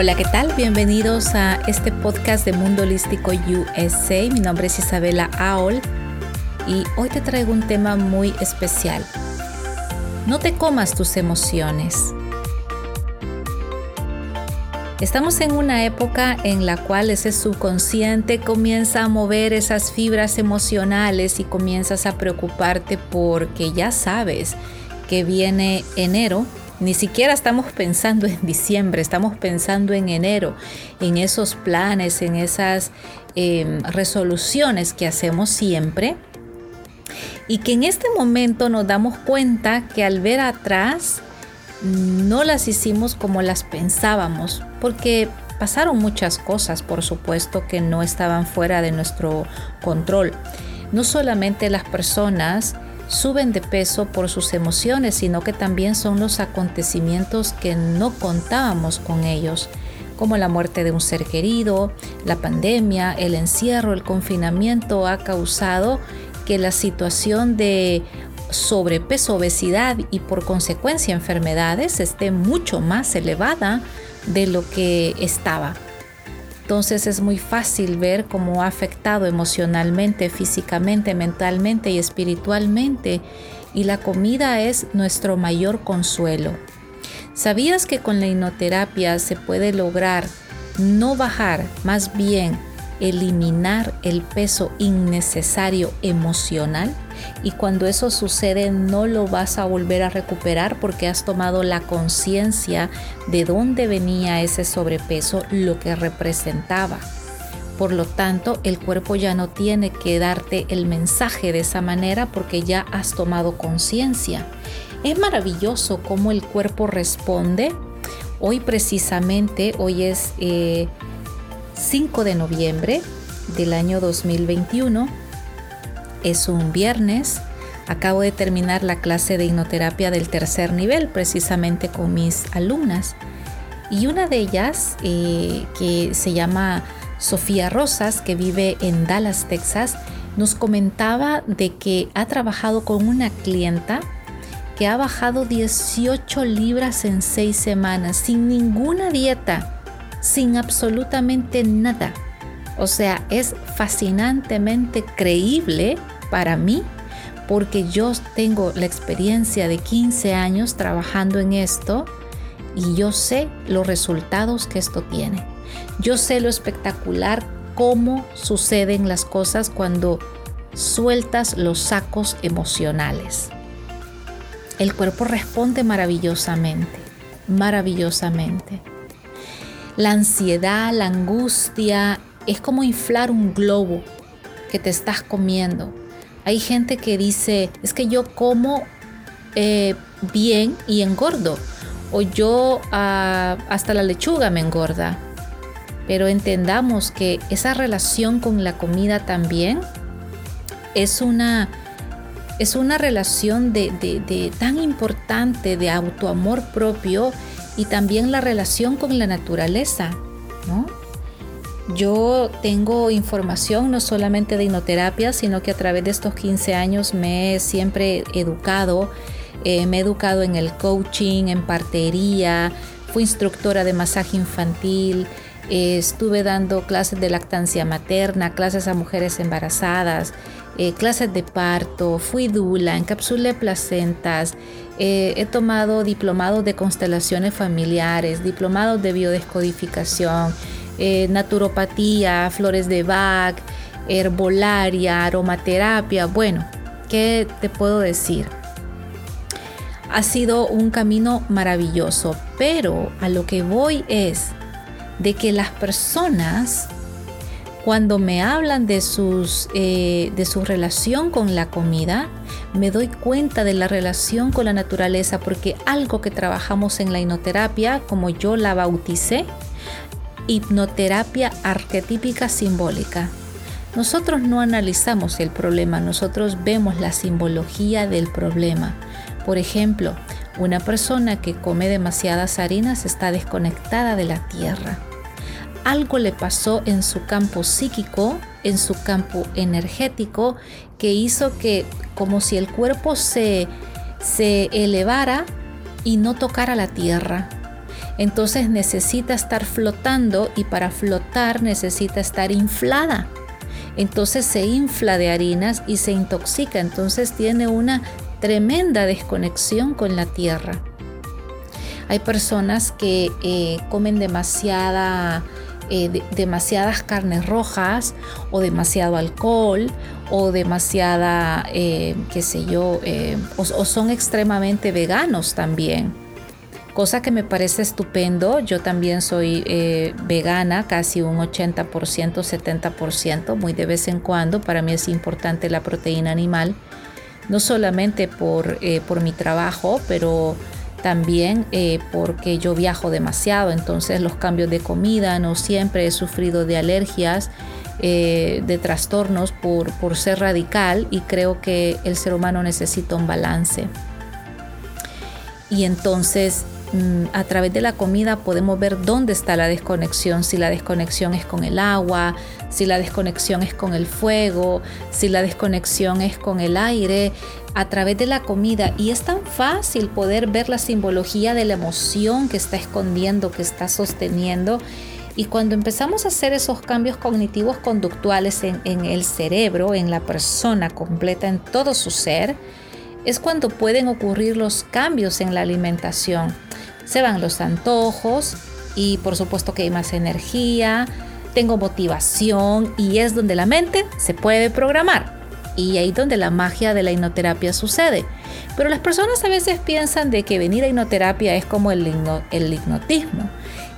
Hola, ¿qué tal? Bienvenidos a este podcast de Mundo Holístico USA. Mi nombre es Isabela Aol y hoy te traigo un tema muy especial. No te comas tus emociones. Estamos en una época en la cual ese subconsciente comienza a mover esas fibras emocionales y comienzas a preocuparte porque ya sabes que viene enero ni siquiera estamos pensando en diciembre, estamos pensando en enero, en esos planes, en esas em, resoluciones que hacemos siempre. Y que en este momento nos damos cuenta que al ver atrás no las hicimos como las pensábamos, porque pasaron muchas cosas, por supuesto, que no estaban fuera de nuestro control. No solamente las personas, suben de peso por sus emociones, sino que también son los acontecimientos que no contábamos con ellos, como la muerte de un ser querido, la pandemia, el encierro, el confinamiento ha causado que la situación de sobrepeso, obesidad y por consecuencia enfermedades esté mucho más elevada de lo que estaba. Entonces es muy fácil ver cómo ha afectado emocionalmente, físicamente, mentalmente y espiritualmente. Y la comida es nuestro mayor consuelo. ¿Sabías que con la hipnoterapia se puede lograr no bajar, más bien eliminar el peso innecesario emocional? y cuando eso sucede no lo vas a volver a recuperar porque has tomado la conciencia de dónde venía ese sobrepeso, lo que representaba. Por lo tanto, el cuerpo ya no tiene que darte el mensaje de esa manera porque ya has tomado conciencia. Es maravilloso cómo el cuerpo responde. Hoy precisamente, hoy es 5 eh, de noviembre del año 2021 es un viernes. Acabo de terminar la clase de hipnoterapia del tercer nivel precisamente con mis alumnas. Y una de ellas, eh, que se llama Sofía Rosas, que vive en Dallas, Texas, nos comentaba de que ha trabajado con una clienta que ha bajado 18 libras en 6 semanas sin ninguna dieta, sin absolutamente nada. O sea, es fascinantemente creíble para mí porque yo tengo la experiencia de 15 años trabajando en esto y yo sé los resultados que esto tiene. Yo sé lo espectacular cómo suceden las cosas cuando sueltas los sacos emocionales. El cuerpo responde maravillosamente, maravillosamente. La ansiedad, la angustia, es como inflar un globo que te estás comiendo. Hay gente que dice, es que yo como eh, bien y engordo. O yo ah, hasta la lechuga me engorda. Pero entendamos que esa relación con la comida también es una, es una relación de, de tan importante de autoamor propio y también la relación con la naturaleza, ¿no? Yo tengo información no solamente de hipnoterapia, sino que a través de estos 15 años me he siempre educado. Eh, me he educado en el coaching, en partería, fui instructora de masaje infantil, eh, estuve dando clases de lactancia materna, clases a mujeres embarazadas, eh, clases de parto, fui dula, encapsulé placentas, he tomado diplomados de constelaciones familiares, diplomados de biodescodificación, eh, naturopatía, flores de Bach, herbolaria, aromaterapia. Bueno, ¿qué te puedo decir? Ha sido un camino maravilloso, pero a lo que voy es de que las personas cuando me hablan de, sus, eh, de su relación con la comida, me doy cuenta de la relación con la naturaleza, porque algo que trabajamos en la hipnoterapia, como yo la bauticé, hipnoterapia arquetípica simbólica. Nosotros no analizamos el problema, nosotros vemos la simbología del problema. Por ejemplo, una persona que come demasiadas harinas está desconectada de la tierra. Algo le pasó en su campo psíquico, en su campo energético, que hizo que como si el cuerpo se, se elevara y no tocara la tierra. entonces necesita estar flotando y para flotar necesita estar inflada. Entonces se infla de harinas y se intoxica, entonces tiene una tremenda desconexión con la tierra. Hay personas que eh, comen demasiada, eh, demasiadas carnes rojas o demasiado alcohol o demasiada, eh, qué sé yo, o, son extremadamente veganos también. Cosa que me parece estupendo. Yo también soy vegana, casi un 80%, 70%, muy de vez en cuando. Para mí es importante la proteína animal no solamente por, eh, por mi trabajo, pero también eh, porque yo viajo demasiado, entonces los cambios de comida, no siempre he sufrido de alergias, eh, de trastornos por, por ser radical y creo que el ser humano necesita un balance. Y entonces a través de la comida podemos ver dónde está la desconexión, si la desconexión es con el agua, si la desconexión es con el fuego, si la desconexión es con el aire, a través de la comida. Y es tan fácil poder ver la simbología de la emoción que está escondiendo, que está sosteniendo. Y cuando empezamos a hacer esos cambios cognitivos conductuales en, en el cerebro, en la persona completa, en todo su ser, es cuando pueden ocurrir los cambios en la alimentación se van los antojos y por supuesto que hay más energía, tengo motivación y es donde la mente se puede programar. Y ahí donde la magia de la hipnoterapia sucede. Pero las personas a veces piensan de que venir a hipnoterapia es como el, el hipnotismo,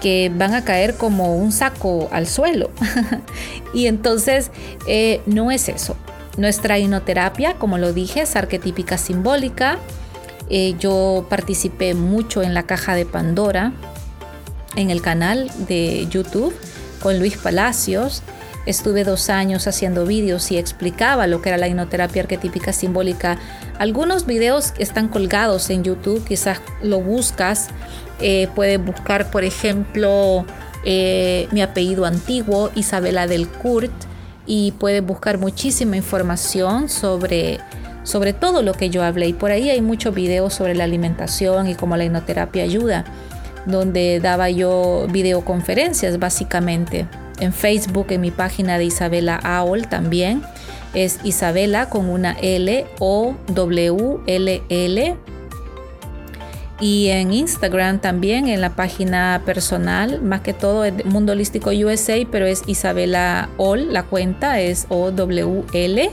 que van a caer como un saco al suelo. y entonces eh, no es eso. Nuestra hipnoterapia, como lo dije, es arquetípica simbólica, eh, yo participé mucho en la caja de Pandora, en el canal de YouTube con Luis Palacios. Estuve dos años haciendo vídeos y explicaba lo que era la hipnoterapia arquetípica simbólica. Algunos videos están colgados en YouTube, quizás lo buscas. Eh, puedes buscar, por ejemplo, eh, mi apellido antiguo, Isabela del Kurt, y puedes buscar muchísima información sobre sobre todo lo que yo hablé. Y por ahí hay muchos videos sobre la alimentación y cómo la hipnoterapia ayuda, donde daba yo videoconferencias básicamente. En Facebook, en mi página de Isabela Aol también. Es Isabela con una L O W L L. Y en Instagram también, en la página personal, más que todo es Mundo Holístico USA, pero es Isabela Ol, la cuenta es O W L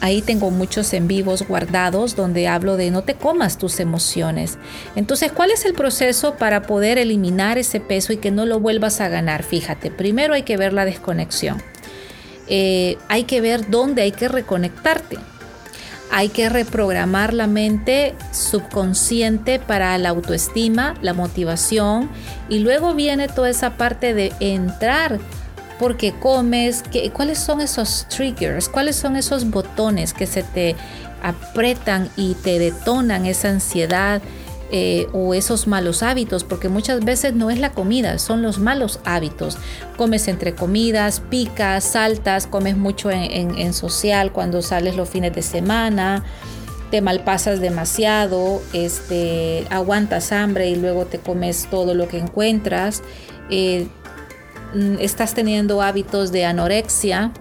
Ahí tengo muchos en vivos guardados donde hablo de no te comas tus emociones. Entonces, ¿cuál es el proceso para poder eliminar ese peso y que no lo vuelvas a ganar? Fíjate, primero hay que ver la desconexión. Eh, hay que ver dónde hay que reconectarte. Hay que reprogramar la mente subconsciente para la autoestima, la motivación y luego viene toda esa parte de entrar porque comes, cuáles son esos triggers, cuáles son esos botones que se te apretan y te detonan esa ansiedad eh, o esos malos hábitos, porque muchas veces no es la comida, son los malos hábitos. Comes entre comidas, picas, saltas, comes mucho en, social cuando sales los fines de semana te malpasas demasiado, este, aguantas hambre y luego te comes todo lo que encuentras. Eh, estás teniendo hábitos de anorexia,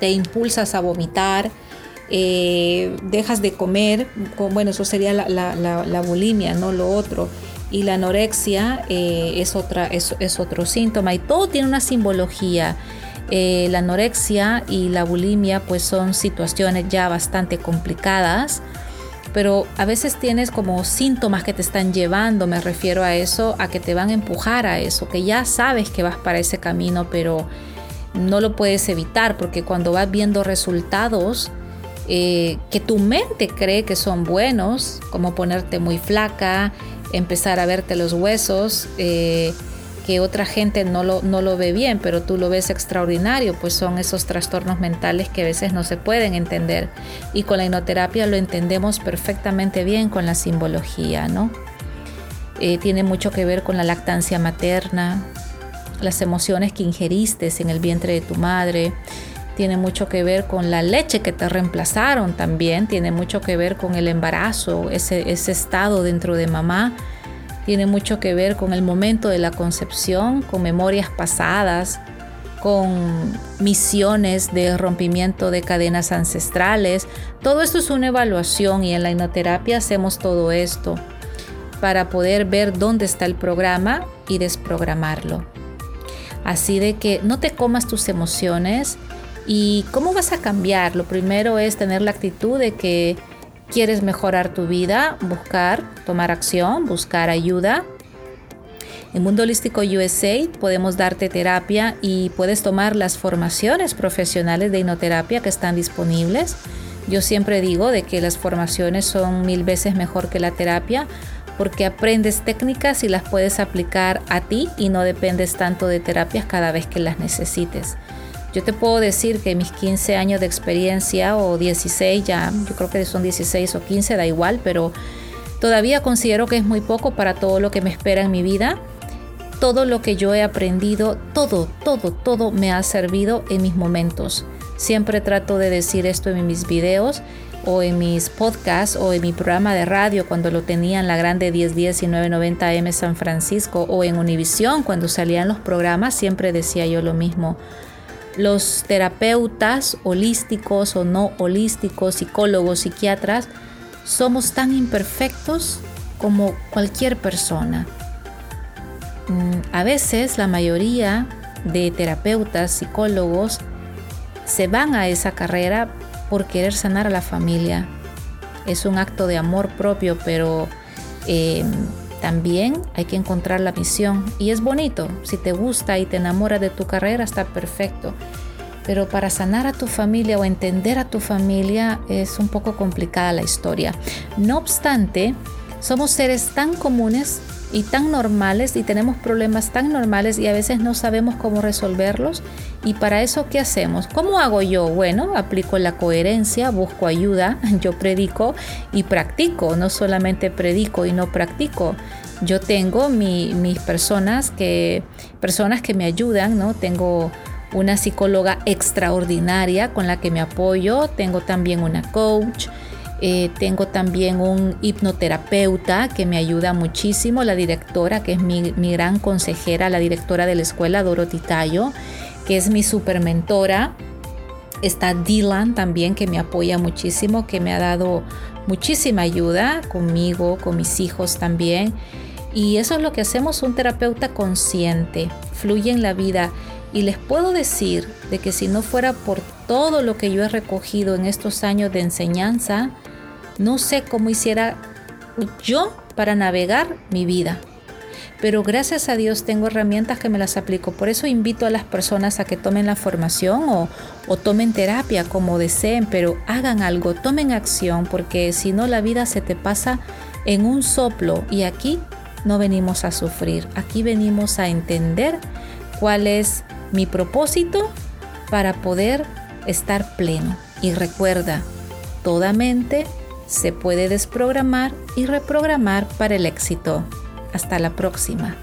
te impulsas a vomitar, eh, dejas de comer, bueno, eso sería la, bulimia, no lo otro. Y la anorexia eh, es, otra, es, otro síntoma y todo tiene una simbología. Eh, la anorexia y la bulimia pues son situaciones ya bastante complicadas pero a veces tienes como síntomas que te están llevando, me refiero a eso, a que te van a empujar a eso, que ya sabes que vas para ese camino, pero no lo puedes evitar porque cuando vas viendo resultados eh, que tu mente cree que son buenos, como ponerte muy flaca, empezar a verte los huesos, eh, que otra gente no lo, no lo ve bien, pero tú lo ves extraordinario, pues son esos trastornos mentales que a veces no se pueden entender. Y con la hipnoterapia lo entendemos perfectamente bien con la simbología, ¿no? Eh, tiene mucho que ver con la lactancia materna, las emociones que ingeriste en el vientre de tu madre, tiene mucho que ver con la leche que te reemplazaron también, tiene mucho que ver con el embarazo, ese, ese estado dentro de mamá tiene mucho que ver con el momento de la concepción, con memorias pasadas, con misiones de rompimiento de cadenas ancestrales. Todo esto es una evaluación y en la hipnoterapia hacemos todo esto para poder ver dónde está el programa y desprogramarlo. Así de que no te comas tus emociones y cómo vas a cambiar. Lo primero es tener la actitud de que quieres mejorar tu vida, buscar, tomar acción, buscar ayuda. En Mundo Holístico USA podemos darte terapia y puedes tomar las formaciones profesionales de hipnoterapia que están disponibles. Yo siempre digo de que las formaciones son mil veces mejor que la terapia porque aprendes técnicas y las puedes aplicar a ti y no dependes tanto de terapias cada vez que las necesites. Yo te puedo decir que mis 15 años de experiencia o 16, ya yo creo que son 16 o 15, da igual, pero todavía considero que es muy poco para todo lo que me espera en mi vida. Todo lo que yo he aprendido, todo, todo, todo me ha servido en mis momentos. Siempre trato de decir esto en mis videos o en mis podcasts o en mi programa de radio cuando lo tenía en la grande 1010 y 990 M San Francisco o en Univisión cuando salían los programas, siempre decía yo lo mismo los terapeutas holísticos o no holísticos, psicólogos, psiquiatras, somos tan imperfectos como cualquier persona. Mm, a veces la mayoría de terapeutas, psicólogos, se van a esa carrera por querer sanar a la familia. Es un acto de amor propio, pero eh, también hay que encontrar la misión y es bonito. Si te gusta y te enamora de tu carrera, está perfecto. Pero para sanar a tu familia o entender a tu familia es un poco complicada la historia. No obstante, somos seres tan comunes y tan normales y tenemos problemas tan normales y a veces no sabemos cómo resolverlos. Y para eso, ¿qué hacemos? ¿Cómo hago yo? Bueno, aplico la coherencia, busco ayuda, yo predico y practico, no solamente predico y no practico. Yo tengo mis personas que, personas que me ayudan, ¿no? Tengo una psicóloga extraordinaria con la que me apoyo, tengo también una coach, eh, tengo también un hipnoterapeuta que me ayuda muchísimo, la directora, que es mi, gran consejera, la directora de la escuela, Dorothy Tayo, que es mi super mentora. Está Dylan también, que me apoya muchísimo, que me ha dado muchísima ayuda conmigo, con mis hijos también. Y eso es lo que hacemos un terapeuta consciente, fluye en la vida. Y les puedo decir de que si no fuera por todo lo que yo he recogido en estos años de enseñanza, no sé cómo hiciera yo para navegar mi vida. Pero gracias a Dios tengo herramientas que me las aplico. Por eso invito a las personas a que tomen la formación o, o tomen terapia como deseen, pero hagan algo, tomen acción, porque si no la vida se te pasa en un soplo. Y aquí no venimos a sufrir, aquí venimos a entender cuál es mi propósito para poder estar pleno. Y recuerda, toda mente se puede desprogramar y reprogramar para el éxito. Hasta la próxima.